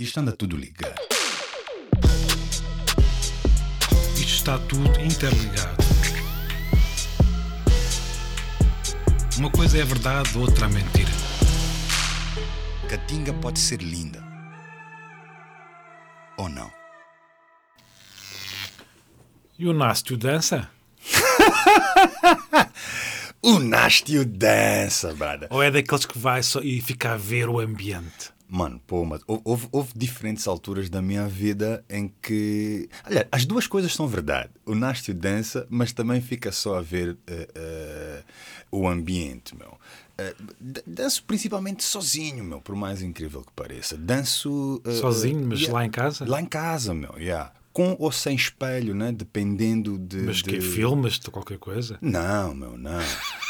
Isto anda tudo ligado. Isto está tudo interligado. Uma coisa é verdade, outra é mentira. Catinga pode ser linda. Ou não? E o Nástio dança? O Nástio dança, brada. Ou é daqueles que vai só e fica a ver o ambiente? Mano, pô, mas hou- houve, houve diferentes alturas da minha vida em que. Olha, as duas coisas são verdade. O Nástio dança, mas também fica só a ver eh, eh, o ambiente, meu. D- danço principalmente sozinho, meu, por mais incrível que pareça. Danço. Sozinho, mas yeah. lá em casa? Lá em casa, meu, yeah. Com ou sem espelho, né? Dependendo de. Mas que de... filmas de qualquer coisa? Não, meu, não.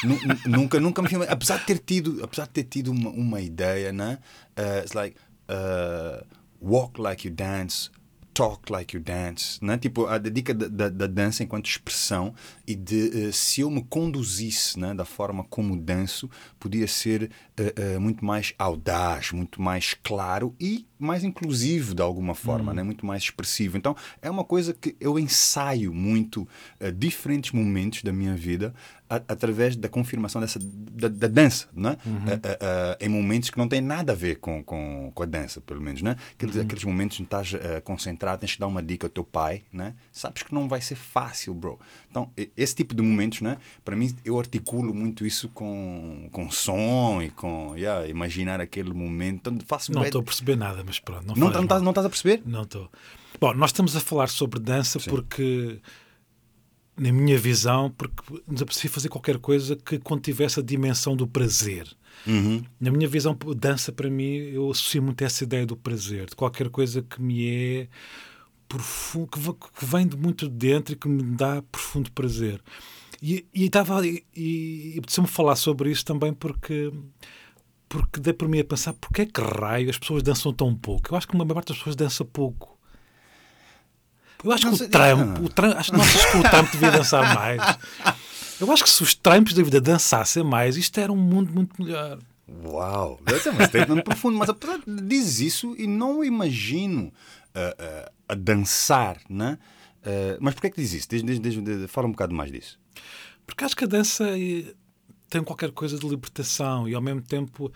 Nu- nu- nunca, nunca me filmei. Apesar de ter tido, apesar de ter tido uma, uma ideia, né? Uh, it's like uh, walk like you dance, talk like you dance, né? Tipo a dica da, da, da dança enquanto expressão e de uh, se eu me conduzisse, né? Da forma como danço, podia ser uh, uh, muito mais audaz, muito mais claro e mais inclusivo de alguma forma, né? Muito mais expressivo. Então é uma coisa que eu ensaio muito diferentes momentos da minha vida a- através da confirmação dessa da, da dança, né? Uh, uh, uh, em momentos que não têm nada a ver com, com, com a dança, pelo menos, né? Aqueles, aqueles momentos em que estás uh, concentrado, tens que dar uma dica ao teu pai, né? Sabes que não vai ser fácil, bro. Então, esse tipo de momentos, né? Para mim, eu articulo muito isso com, com som e com yeah, imaginar aquele momento. Então, faço Não estou a perceber nada, mas pronto. Não, não, mal. estás, não estás a perceber? Não estou. Bom, nós estamos a falar sobre dança porque, na minha visão, porque nos apetecia fazer qualquer coisa que contivesse a dimensão do prazer. Uhum. Na minha visão, dança para mim, eu associo muito essa ideia do prazer, de qualquer coisa que me é profundo, que, vem de muito de dentro e que me dá profundo prazer. E e estava e, e, e apeteceu-me falar sobre isso também porque porque dei por mim a pensar porque é que raio as pessoas dançam tão pouco. Eu acho que uma maior parte das pessoas dança pouco. Eu acho Não que o Trump, Ah. o Trump, acho, não que o Trump devia dançar mais. Eu acho que se os Trumps da vida dançassem mais, isto era um mundo muito melhor. Uau, esse é um statement profundo, mas apesar de dizes isso e não imagino ah, ah, a dançar, né? Ah, mas porquê é que diz isso? Desde, desde, desde, fala um bocado mais disso. Porque acho que a dança eh, tem qualquer coisa de libertação e ao mesmo tempo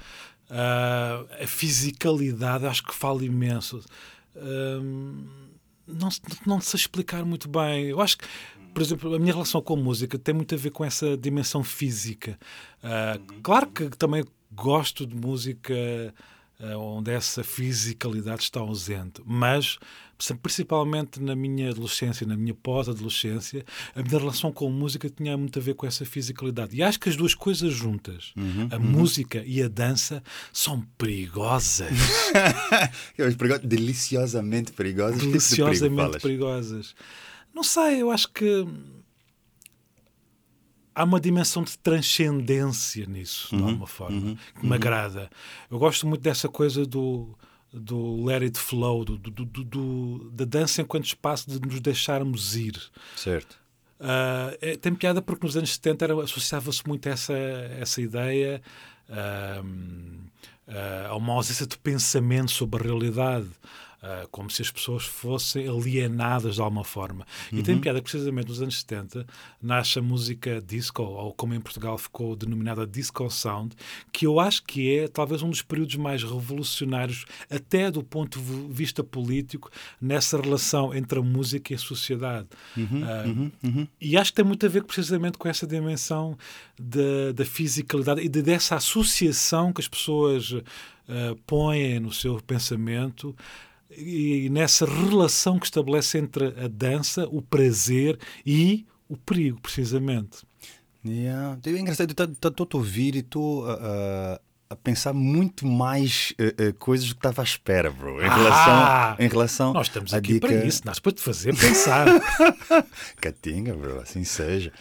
a fisicalidade acho que fala imenso. Não, não sei explicar muito bem. Eu acho que, por exemplo, a minha relação com a música tem muito a ver com essa dimensão física. Ah, claro que também gosto de música ah, onde essa fisicalidade está ausente, mas principalmente na minha adolescência, na minha pós-adolescência, a minha relação com a música tinha muito a ver com essa fisicalidade. E acho que as duas coisas juntas, a música e a dança, são perigosas. Perigo- Deliciosamente perigosas. Tipo deliciosamente perigosas. Não sei, eu acho que há uma dimensão de transcendência nisso, de alguma forma, que me agrada. Eu gosto muito dessa coisa do, do let it flow, do, do, do- do- da dança enquanto espaço de nos deixarmos ir. Certo. Ah, é- tem piada porque nos anos 70 era- associava-se muito a essa, essa ideia ah, ah, a uma ausência de pensamento sobre a realidade. Ah, como se as pessoas fossem alienadas de alguma forma. E tem piada que, precisamente nos anos 70, nasce a música disco, ou como em Portugal ficou denominada disco sound, que eu acho que é talvez um dos períodos mais revolucionários, até do ponto de vista político, nessa relação entre a música e a sociedade. Ah, E acho que tem muito a ver precisamente com essa dimensão da, da fisicalidade e de, dessa associação que as pessoas ah, põem no seu pensamento e nessa relação que estabelece entre a dança, o prazer e o perigo, precisamente. Yeah. É engraçado, estou a ouvir e estou a, a- pensar muito mais eh, eh, coisas do que estava à espera, bro. Em relação, Ah! em relação Nós estamos aqui dica... para isso, nós para te fazer pensar. Catinga, bro, assim seja.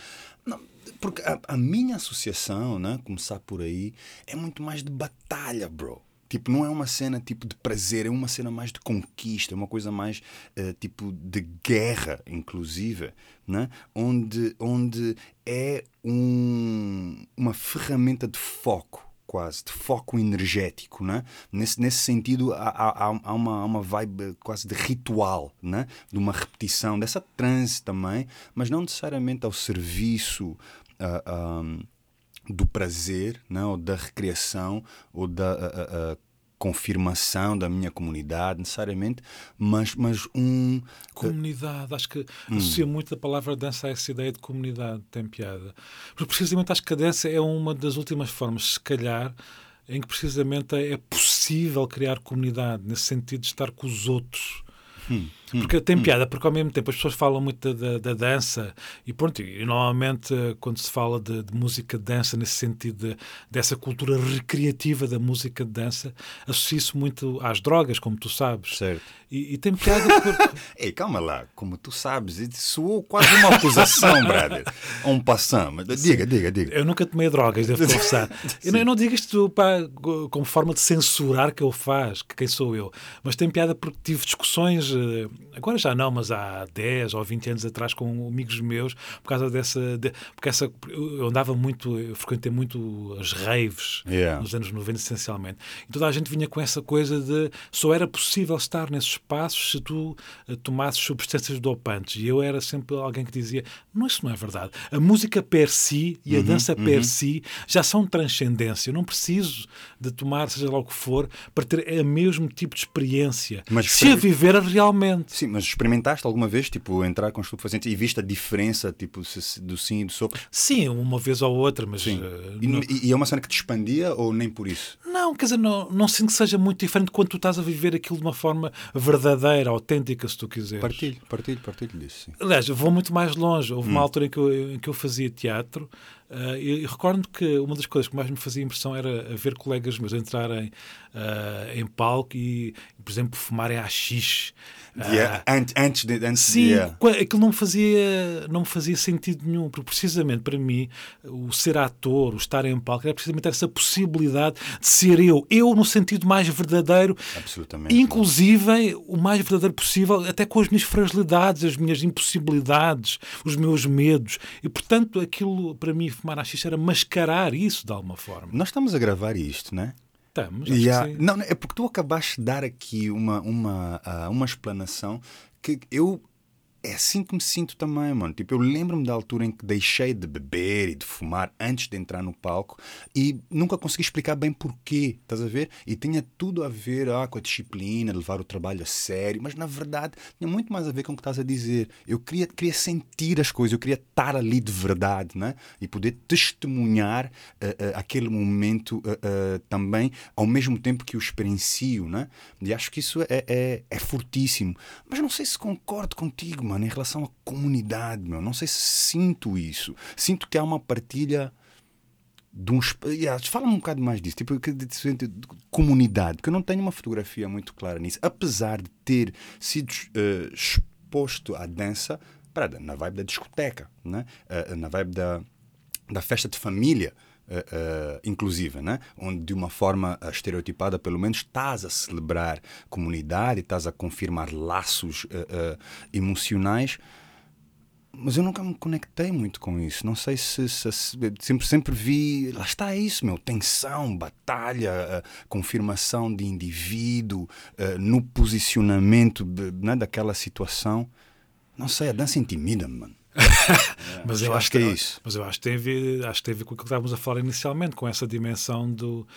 Não, porque a, a minha associação, né, começar por aí, é muito mais de batalha, bro. Tipo, não é uma cena tipo de prazer, é uma cena mais de conquista, é uma coisa mais eh, tipo de guerra, inclusive, né? onde, onde é um, uma ferramenta de foco quase, de foco energético, né? Nesse, nesse sentido, há, há, há uma, há uma vibe quase de ritual, né? De uma repetição, dessa transe também, mas não necessariamente ao serviço uh, ah, um, do prazer, né? ou da recreação, ou da uh, uh, confirmação da minha comunidade, necessariamente, mas, mas um. Comunidade, acho que hum. associa muito a palavra dança a essa ideia de comunidade, tem piada. Porque precisamente acho que a dança é uma das últimas formas, se calhar, em que precisamente é possível criar comunidade, nesse sentido de estar com os outros. Hum. Porque tem hum. piada, porque ao mesmo tempo as pessoas falam muito da, da, da dança e pronto, e normalmente quando se fala de, de música de dança, nesse sentido de, dessa cultura recreativa da música de dança, associa-se muito às drogas, como tu sabes. Certo. E, e tem piada porque. Ei, calma lá, como tu sabes, soou quase uma acusação, brother. Um passão. Diga, diga, diga. Eu nunca tomei drogas, devo confessar. eu, não, eu não digo isto pá, como forma de censurar que eu faz, que quem sou eu, mas tem piada porque tive discussões eh, agora já não, mas há 10 ou 20 anos atrás com amigos meus, por causa dessa. De, porque essa, eu andava muito, eu frequentei muito as raves yeah. nos anos 90, essencialmente. E toda a gente vinha com essa coisa de só era possível estar nesses espaços se tu uh, tomasses substâncias dopantes. E eu era sempre alguém que dizia: não, isso não é verdade. A música per si e a uhum, dança per uhum. si já são transcendência. Eu não preciso de tomar, seja lá o que for, para ter o mesmo tipo de experiência. Mas se a viver realmente. Sim, mas experimentaste alguma vez, tipo, entrar com estupefacientes e viste a diferença, tipo, do sim e do sopa? Sim, uma vez ou outra, mas... Sim. Uh, e, não... e, é uma cena que te expandia ou nem por isso? Não, quer dizer, não, não sinto que seja muito diferente quando tu estás a viver aquilo de uma forma verdadeira, autêntica, se tu quiseres. Partilho, partilho, partilho disso, sim. Aliás, vou muito mais longe. Houve hum. uma altura em que eu, em que eu fazia teatro Uh, e recordo que uma das coisas que mais me fazia impressão era ver colegas meus entrarem uh, em palco e, por exemplo, fumarem haxixe. Yeah. Uh, antes de. Antes sim, yeah. aquilo não me, fazia, não me fazia sentido nenhum, porque precisamente para mim, o ser ator, o estar em palco, era precisamente essa possibilidade de ser eu. Eu, no sentido mais verdadeiro, Absolutamente. inclusive o mais verdadeiro possível, até com as minhas fragilidades, as minhas impossibilidades, os meus medos. E, portanto, aquilo para mim fumar a xixa era mascarar isso de alguma forma. Nós estamos a gravar isto, não Estamos. Yeah. Não, é porque tu acabaste de dar aqui uma, uma, uh, uma explanação que eu é assim que me sinto também, mano. Tipo, eu lembro-me da altura em que deixei de beber e de fumar antes de entrar no palco e nunca consegui explicar bem porquê, estás a ver? E tinha tudo a ver ah, com a disciplina, levar o trabalho a sério, mas na verdade tinha muito mais a ver com o que estás a dizer. Eu queria, queria sentir as coisas, eu queria estar ali de verdade, né? E poder testemunhar uh, uh, aquele momento uh, também, ao mesmo tempo que o experiencio, né? E acho que isso é, é, é fortíssimo. Mas não sei se concordo contigo, mano, em relação à comunidade, meu. Não sei se sinto isso. Sinto que há uma partilha de um yeah, fala um bocado mais disso, tipo de, de, de, comunidade, porque eu não tenho uma fotografia muito clara nisso, apesar de ter sido uh, exposto à dança para, na vibe da discoteca, né? Uh, na vibe da, da festa de família uh, inclusiva, né? onde de uma forma estereotipada, pelo menos, estás a celebrar comunidade, estás a confirmar laços uh, emocionais. Mas eu nunca me conectei muito com isso. Não sei se, se, se sempre, sempre vi. Lá está isso, meu. Tensão, batalha, confirmação de indivíduo no posicionamento de, né, daquela situação. Não sei, a dança intimida-me, mano. mas eu acho que é isso. Mas eu acho que tem a ver, acho que tem a ver com o que estávamos a falar inicialmente, com essa dimensão do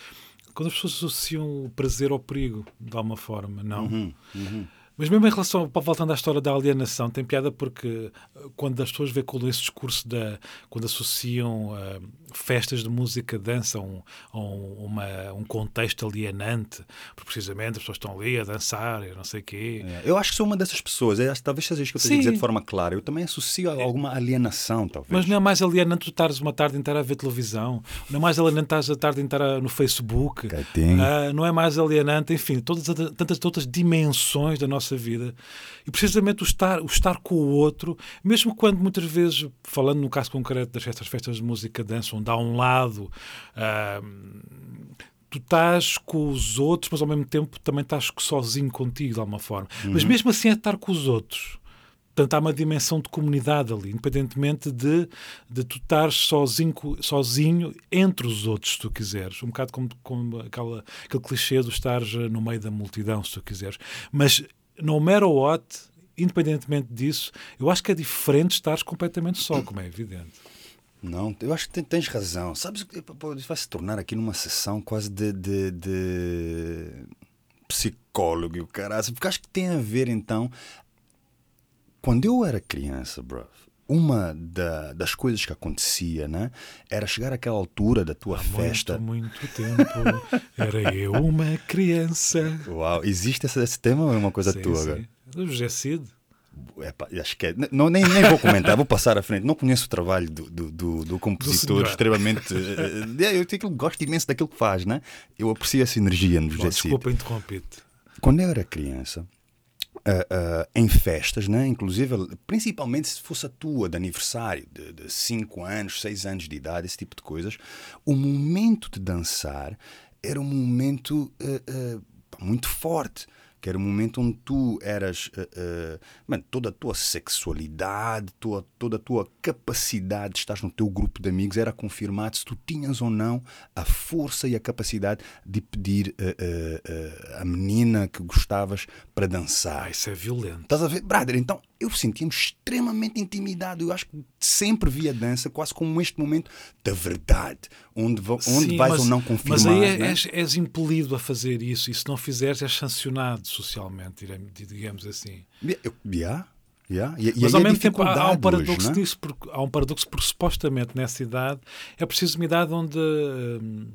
quando as pessoas associam o prazer ao perigo, de alguma forma, não? Uhum, uhum. Mas mesmo em relação, voltando à história da alienação, tem piada porque eh, quando as pessoas veem com esse discurso da quando associam uh, festas de música, dança a um, um, uma, um contexto alienante, porque precisamente as pessoas estão ali a dançar e não sei o quê. É, eu acho que sou uma dessas pessoas, é, talvez seja isso que eu tenho a dizer de forma clara. Eu também associo a alguma alienação, talvez. Mas não é mais alienante tu estares uma tarde inteira a ver televisão, não é mais alienante estares a tarde inteira no Facebook, uh, não é mais alienante, enfim, todas tantas outras dimensões da nossa vida. E precisamente o estar, o estar com o outro, mesmo quando muitas vezes, falando no caso concreto das festas, festas de música, dança, onde há um lado. Uh, tu estás com os outros, mas ao mesmo tempo também estás sozinho contigo, de alguma forma. Uhum. Mas mesmo assim é estar com os outros. Portanto, há uma dimensão de comunidade ali, independentemente de, de tu estares sozinho, sozinho entre os outros, se tu quiseres. Um bocado como, como aquela, aquele clichê de estares no meio da multidão, se tu quiseres. Mas, no matter what, independentemente disso, eu acho que é diferente estares completamente só, como é evidente. Não, eu acho que tens razão. Sabes que vai se tornar aqui numa sessão quase de, de, de psicólogo e o caralho. Porque acho que tem a ver então. Quando eu era criança, bro, uma da, das coisas que acontecia, né? Era chegar àquela altura da tua Há festa. Muito, muito tempo era eu uma criança. Uau, existe esse, esse tema ou é uma coisa sim, tua? sim. Do José Cid. Epá, acho que é. Não, nem, nem vou comentar, vou passar à frente. Não conheço o trabalho do, do, do, do compositor senhor. extremamente. eh, eu tenho- gosto imenso daquilo que faz, né? Eu aprecio essa energia no José Cid. desculpa interromper-te. Quando eu era criança, ah, em festas, né? inclusive, principalmente se fosse a tua de aniversário, de 5 anos, 6 anos de idade, esse tipo de coisas, o momento de dançar era um momento ah, pá, muito forte. Que era um momento onde tu eras. ah, ah, mano, toda a tua sexualidade, tua, toda a tua capacidade de estar no teu grupo de amigos era confirmado se tu tinhas ou não a força e a capacidade de pedir ah, ah, a menina que gostavas para dançar. Ah, isso é violento. Estás a ver? Brother, então eu sentia-me extremamente intimidado. Eu acho que sempre vi a dança quase como este momento da verdade, onde, onde Sim, vais mas- ou não confirmar. Mas aí é- né? és, és impelido a fazer isso, e se não fizeres, és sancionado socialmente, digamos assim. Eu- Yeah, yeah. E, Mas ao a mesmo tempo há, há um paradoxo hoje, né? disso, porque, há um paradoxo porque supostamente nessa idade é preciso uma idade onde hum,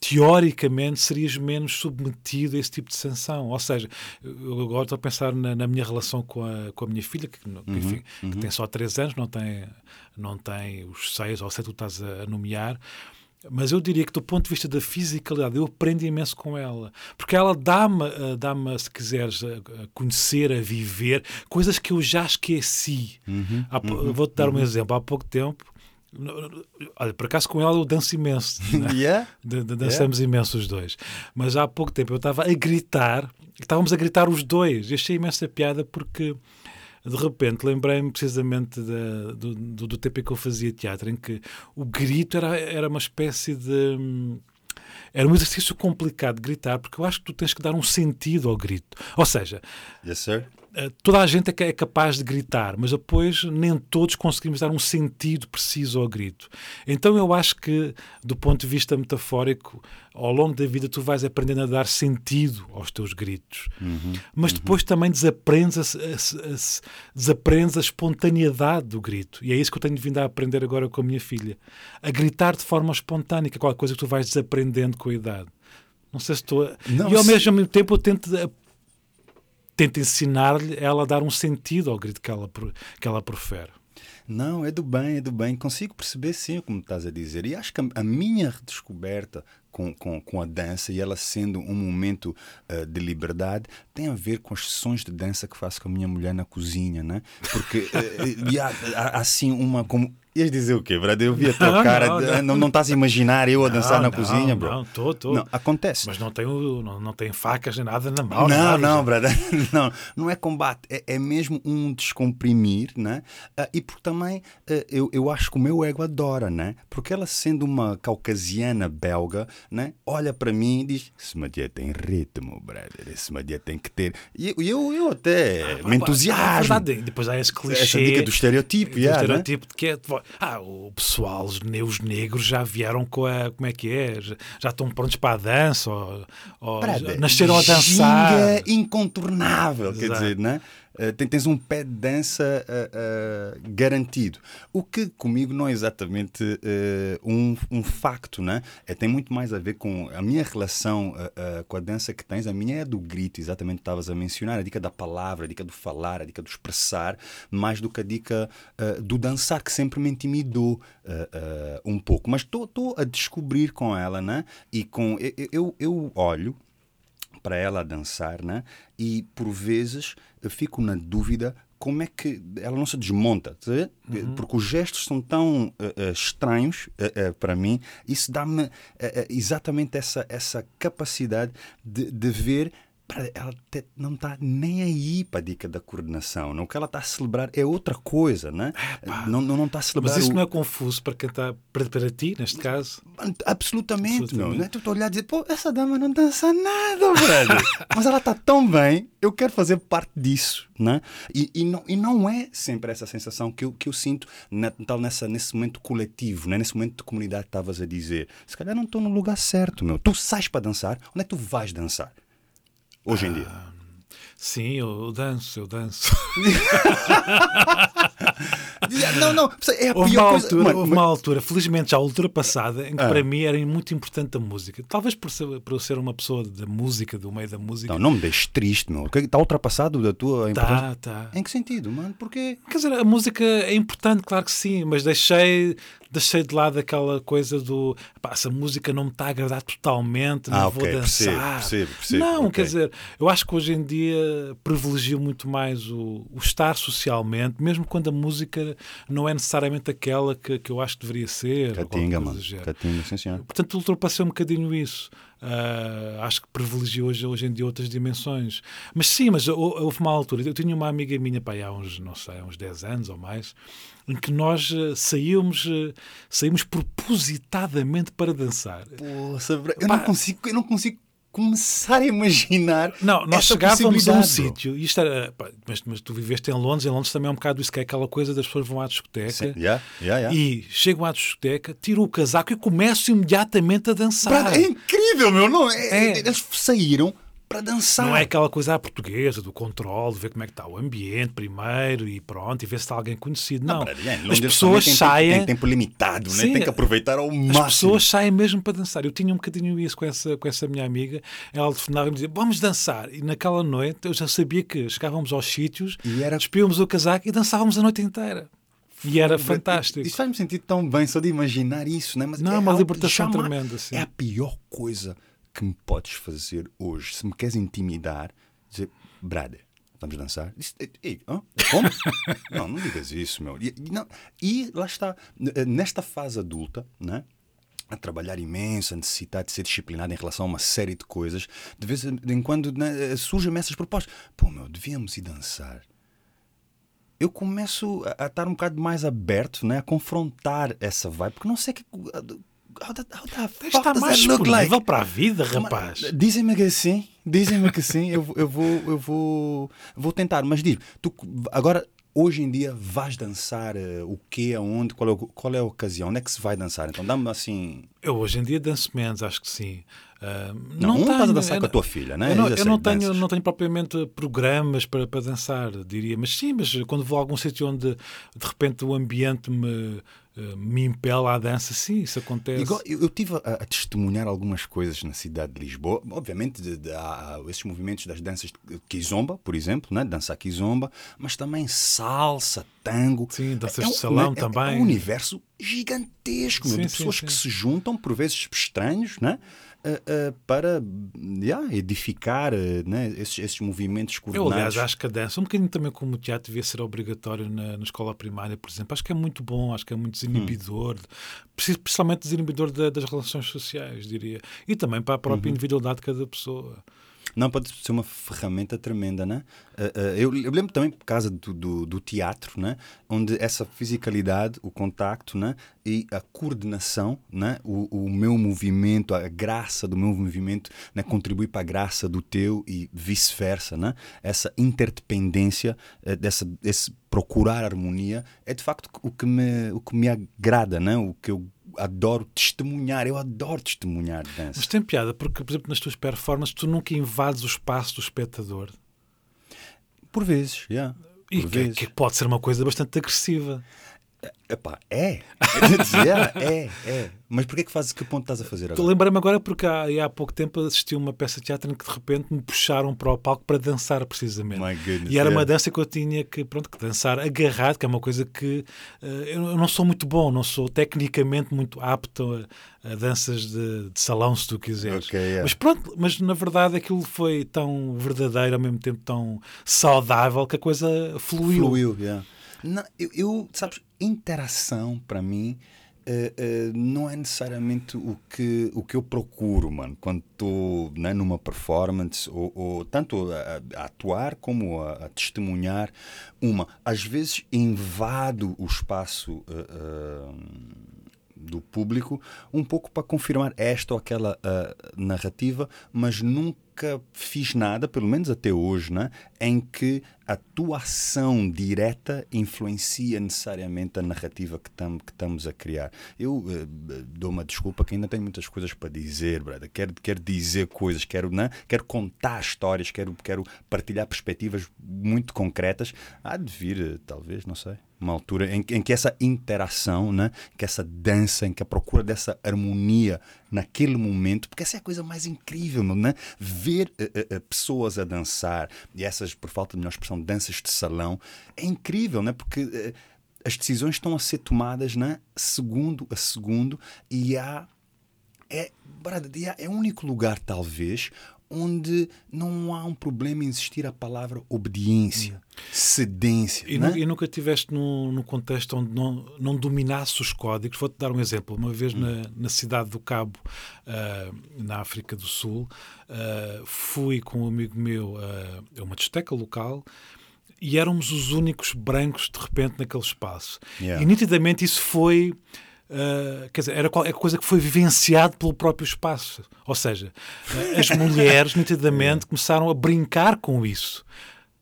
teoricamente serias menos submetido a esse tipo de sanção. Ou seja, eu agora estou a pensar na, na minha relação com a, com a minha filha, que, Uhum, enfim, que tem só 3 anos, não tem, não tem os 6 ou 7 que tu estás a, a nomear. Mas eu diria que, do ponto de vista da fisicalidade, eu aprendo imenso com ela. Porque ela dá-me, eh, dá-me se quiseres, a a conhecer, a viver, coisas que eu já esqueci. Uhum, eu Vou-te dar um exemplo. Há pouco tempo, olha, por acaso com ela eu danço imenso. né? Yeah? Dançamos imenso os dois. Mas há pouco tempo eu estava a gritar, estávamos a gritar os dois. E achei imensa piada porque de repente lembrei-me precisamente da- do, do, do tempo em que eu fazia teatro, em que o grito era, era uma espécie de. Era um exercício complicado de gritar, porque eu acho que tu tens que dar um sentido ao grito. Ou seja, Yes, sir. Eh, toda a gente é é capaz de gritar, mas depois nem todos conseguimos dar um sentido preciso ao grito. Então eu acho que, do ponto de vista metafórico, ao longo da vida tu vais aprendendo a dar sentido aos teus gritos. Mas depois também desaprendes a, a a desaprendes a espontaneidade do grito. E é isso que eu tenho vindo a aprender agora com a minha filha. A gritar de forma espontânea, que é qualquer coisa que tu vais desaprendendo com a idade. Não sei se estou a... Não, e ao se- mesmo tempo eu tento tenta ensinar-lhe ela a dar um sentido ao grito que ela, que ela profere. Não, é do bem, é do bem. Consigo perceber sim como estás a dizer. E acho que a, minha redescoberta com, com, com a dança e ela sendo um momento ah, de liberdade tem a ver com as sessões de dança que faço com a minha mulher na cozinha, né? Porque e há, há assim uma. Como, ias dizer o quê, brother? Eu vi a tua Não, cara. não, não. estás a imaginar eu a dançar Não, na cozinha, bro? Não, estou, estou. Não, acontece. Mas não tenho, não, não tenho facas nem nada na mão. Não, não, brother. Não, não é combate. É, é mesmo um descomprimir, né? Ah, e porque também ah, eu, eu acho que o meu ego adora, né? Porque ela sendo uma caucasiana belga, né? Olha para mim e diz: Esse madia tem ritmo, brother. Esse madia tem que ter. E eu, eu, eu até me É entusiasmo. verdade, depois há esse clichê. Essa dica do estereotipo, do yeah, né? estereotipo de que é. Ah, o pessoal, os, os negros já vieram com a. Como é que é? Já, já estão prontos para a dança, ou, ou Brother, nasceram a dançar. incontornável, quer Exato. dizer, né? Tem- tens um pé de dança eh, eh, garantido. O que comigo não é exatamente um, um facto, né? É, tem muito mais a ver com a minha relação com a dança que tens. A minha é do grito, exatamente estavas a mencionar, a dica da palavra, a dica do falar, a dica do expressar, mais do que a dica do dançar, que sempre me intimidou um pouco. Mas estou a descobrir com ela, né? E com. eu, eu, eu olho para ela dançar, né? E por vezes eu fico na dúvida como é que ela não se desmonta, tá ver? porque os gestos são tão eh, estranhos eh, eh, para mim. Isso dá-me exatamente essa essa capacidade de, de ver ela não está nem aí para a dica da coordenação. Não? O que ela está a celebrar é outra coisa, né? não, não, não está a celebrar. Mas isso o... não é confuso para quem está para, para ti, neste caso? Absolutamente, Absolutamente. não. Né? Tu está a olhar e dizer, pô, essa dama não dança nada, velho. Mas ela está tão bem, eu quero fazer parte disso, né? E, e, não, e não é sempre essa sensação que eu, que eu sinto na, tal, nessa, nesse momento coletivo, né? nesse momento de comunidade que estavas a dizer. Se calhar não estou no lugar certo, meu. Tu sais para dançar, onde é que tu vais dançar? Hoje em dia? Ah, sim, eu danço, eu danço. não, não, é a houve pior uma altura, coisa. Houve uma altura, felizmente já ultrapassada, em que ah. para mim era muito importante a música. Talvez por, ser, por eu ser uma pessoa da música, do meio da música. Não, não me deixes triste, meu. Está ultrapassado da tua importância? Tá, tá. Em que sentido, mano? Porquê? Quer dizer, a música é importante, claro que sim, mas deixei deixei de lado aquela coisa do pá, essa música não me está a agradar totalmente, não ah, vou dançar. Percebo, percebo, percebo, não, okay. quer dizer, eu acho que hoje em dia privilegio muito mais o, o, estar socialmente, mesmo quando a música não é necessariamente aquela que, que eu acho que deveria ser. Catinga, mano. Catinga, sim, senhor. Portanto, ultrapassei um bocadinho isso. Uh, acho que privilegio hoje, hoje em dia outras dimensões. Mas sim, mas houve uma altura, eu tinha uma amiga minha para há uns, não sei, uns 10 anos ou mais, em que nós uh, saímos, uh, saímos propositadamente para dançar. Poxa, eu, não consigo, eu não consigo começar a imaginar. Não, nós chegávamos a um sítio, e isto era, pá, mas, mas, tu viveste em Londres, em Londres também é um bocado isso, que é aquela coisa das pessoas vão à discoteca yeah, yeah, yeah. e chegam à discoteca, tiram o casaco e começam imediatamente a dançar. é incrível, meu, não é? é. Eles saíram para dançar. Não é aquela coisa à portuguesa, do controle, de ver como é que está o ambiente primeiro e pronto, e ver se está alguém conhecido. Não, não as pessoas tem saem... Tempo, tem tempo limitado, né? tem que aproveitar ao máximo. As pessoas saem mesmo para dançar. Eu tinha um bocadinho isso com essa, com essa minha amiga. Ela telefonava e me dizia, vamos dançar. E naquela noite eu já sabia que chegávamos aos sítios, e era... despíamos o casaco e dançávamos a noite inteira. E era fantástico. Isso faz-me sentir tão bem só de imaginar isso, né? Mas não, é uma libertação tremenda. Sim. É a pior coisa que me podes fazer hoje, se me queres intimidar, dizer, brother, vamos dançar? Ei, oh, como? não, não digas isso, meu. E, não, e lá está, nesta fase adulta, né? a trabalhar imenso, a necessitar de ser disciplinado em relação a uma série de coisas, de vez em quando né, surgem essas propostas. Pô, meu, devíamos ir dançar. Eu começo a, a estar um bocado mais aberto, né, a confrontar essa vibe, porque não sei que, How the, how the Está mais disponível like? para a vida, rapaz. Dizem-me que sim, dizem-me que sim. Eu, eu, vou, eu vou, vou tentar. Mas diz, tu agora hoje em dia vais dançar uh, o quê, aonde, qual é, qual é a ocasião, onde é que se vai dançar? Então dá-me assim. Eu hoje em dia danço menos, acho que sim. Uh, não, não, não tenho, estás a dançar com a tua filha, né? Eu não, eu não tenho, não tenho propriamente programas para, para dançar, diria, mas sim, mas quando vou a algum sítio onde de repente o ambiente me me impela à dança, sim, isso acontece. Igual, eu, estive a, a, testemunhar algumas coisas na cidade de Lisboa, obviamente de, de, há esses movimentos das danças de Kizomba, por exemplo, né? dança Kizomba, mas também salsa, tango. Sim, danças é, de salão é, também. É um universo gigantesco sim, de pessoas sim, sim. que se juntam, por vezes estranhos, né? Uh, uh, para yeah, edificar uh, né, esses, esses, movimentos coordenados. Eu, aliás, acho que a dança, um bocadinho também como o teatro, devia ser obrigatório na, na escola primária, por exemplo. Acho que é muito bom, acho que é muito desinibidor, hum. principalmente desinibidor de, das relações sociais, diria. E também para a própria uhum. individualidade de cada pessoa. Não, pode ser uma ferramenta tremenda, né? Uh, uh, eu, eu, lembro também por causa do, do, do, teatro, né? Onde essa fisicalidade, o contacto, né? E a coordenação, né? O, o meu movimento, a graça do meu movimento, né? Contribui para a graça do teu e vice-versa, né? Essa interdependência, uh, dessa, esse procurar harmonia, é de facto o que me, o que me agrada, né? O que eu adoro testemunhar, eu adoro testemunhar dança. Mas tem piada, porque, por exemplo, nas tuas performances, tu nunca invades o espaço do espectador. Por vezes, já. Yeah. E Por que, vezes. que pode ser uma coisa bastante agressiva. Epá, é. é, é. Mas porquê que fazes que ponto estás a fazer agora? Lembrei-me agora porque há, há pouco tempo assisti uma peça de teatro em que de repente me puxaram para o palco para dançar precisamente. Goodness, e era yeah. uma dança que eu tinha que, pronto, que dançar agarrado, que é uma coisa que uh, eu não sou muito bom, não sou tecnicamente muito apto a, a danças de, de, salão, se tu quiseres. Okay, yeah. Mas pronto, mas na verdade aquilo foi tão verdadeiro, ao mesmo tempo tão saudável, que a coisa fluiu. Fluiu, yeah. Não, eu, eu, sabes, interação para mim uh, não é necessariamente o que, o que eu procuro, mano, quando estou né, numa performance, ou, ou tanto a, a, atuar como a, a, testemunhar uma. Às vezes invado o espaço. Uh, do público, um pouco para confirmar esta ou aquela uh, narrativa, mas nunca fiz nada, pelo menos até hoje, né, em que a tua ação direta influencia necessariamente a narrativa que, tam, que estamos a criar. Eu uh, dou uma desculpa que ainda tenho muitas coisas para dizer, brother. Quero, quero dizer coisas, quero, né, quero contar histórias, quero, quero partilhar perspectivas muito concretas. Há de vir, talvez, não sei uma altura em, em, que essa interação, né? que essa dança, em que a procura dessa harmonia naquele momento, porque essa é a coisa mais incrível, né? ver uh, uh, pessoas a dançar, e essas, por falta de melhor expressão, danças de salão, é incrível, né? porque uh, as decisões estão a ser tomadas né? segundo a segundo, e há. É, é o único lugar, talvez, onde não há um problema em existir a palavra obediência, cedência. E, né? e nunca tiveste num, num contexto onde não, não dominasse os códigos. Vou-te dar um exemplo. Uma vez hum. na, na cidade do Cabo, uh, na África do Sul, uh, fui com um amigo meu uh, a uma discoteca local e éramos os únicos brancos de repente naquele espaço. Yeah. E nitidamente isso foi Uh, quer dizer, era qualquer coisa que foi vivenciado pelo próprio espaço. Ou seja, uh, as mulheres nitidamente começaram a brincar com isso.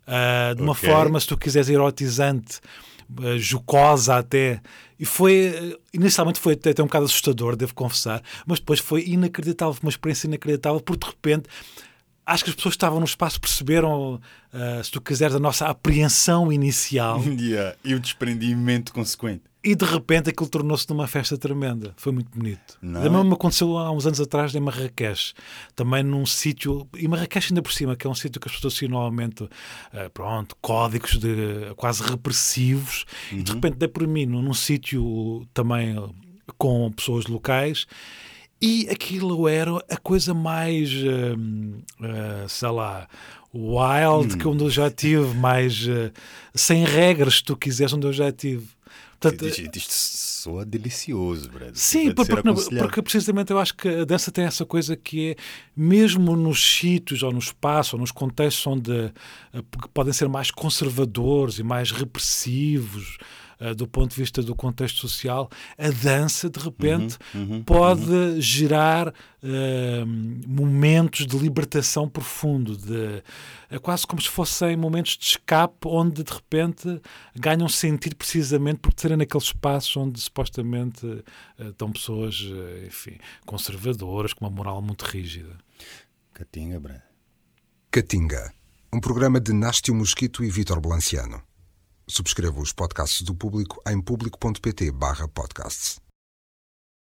Uh, de uma okay. forma, se tu quiseres, erotizante, jocosa até. E foi, inicialmente foi até um bocado assustador, devo confessar, mas depois foi inacreditável, uma experiência inacreditável, porque de repente acho que as pessoas que estavam no espaço perceberam, uh, se tu quiseres, a nossa apreensão inicial. Yeah. E o desprendimento consequente. E de repente aquilo tornou-se numa festa tremenda. Foi muito bonito. Não. Também me aconteceu há uns anos atrás em Marrakech. Também num sítio. E Marrakech ainda por cima, que é um sítio que as pessoas associam normalmente, uh, pronto, códigos de, quase repressivos. Uhum. E de uhum. repente dei por mim num, num sítio também com pessoas locais. E aquilo era a coisa mais, uh, uh, sei lá, wild hum. que onde eu já tive, mais uh, sem regras, se tu quiseres, onde eu já tive. Portanto, isto, isto soa delicioso, Brad. Sim, porque, porque, precisamente eu acho que a dança tem essa coisa que é, mesmo nos sítios ou no espaço ou nos contextos onde uh, podem ser mais conservadores e mais repressivos, uh, do ponto de vista do contexto social, a dança, de repente, uhum, uhum, pode uhum. gerar uh, momentos de libertação profundo, de, é quase como se fossem momentos de escape onde, de repente, ganham sentido precisamente por serem naquele espaço onde supostamente uh, estão pessoas, enfim, conservadoras, com uma moral muito rígida. Catinga, Brad. Catinga, um programa de Nástio Mosquito e Vítor Blanciano. Subscreva os podcasts do Público em público.pt/podcasts.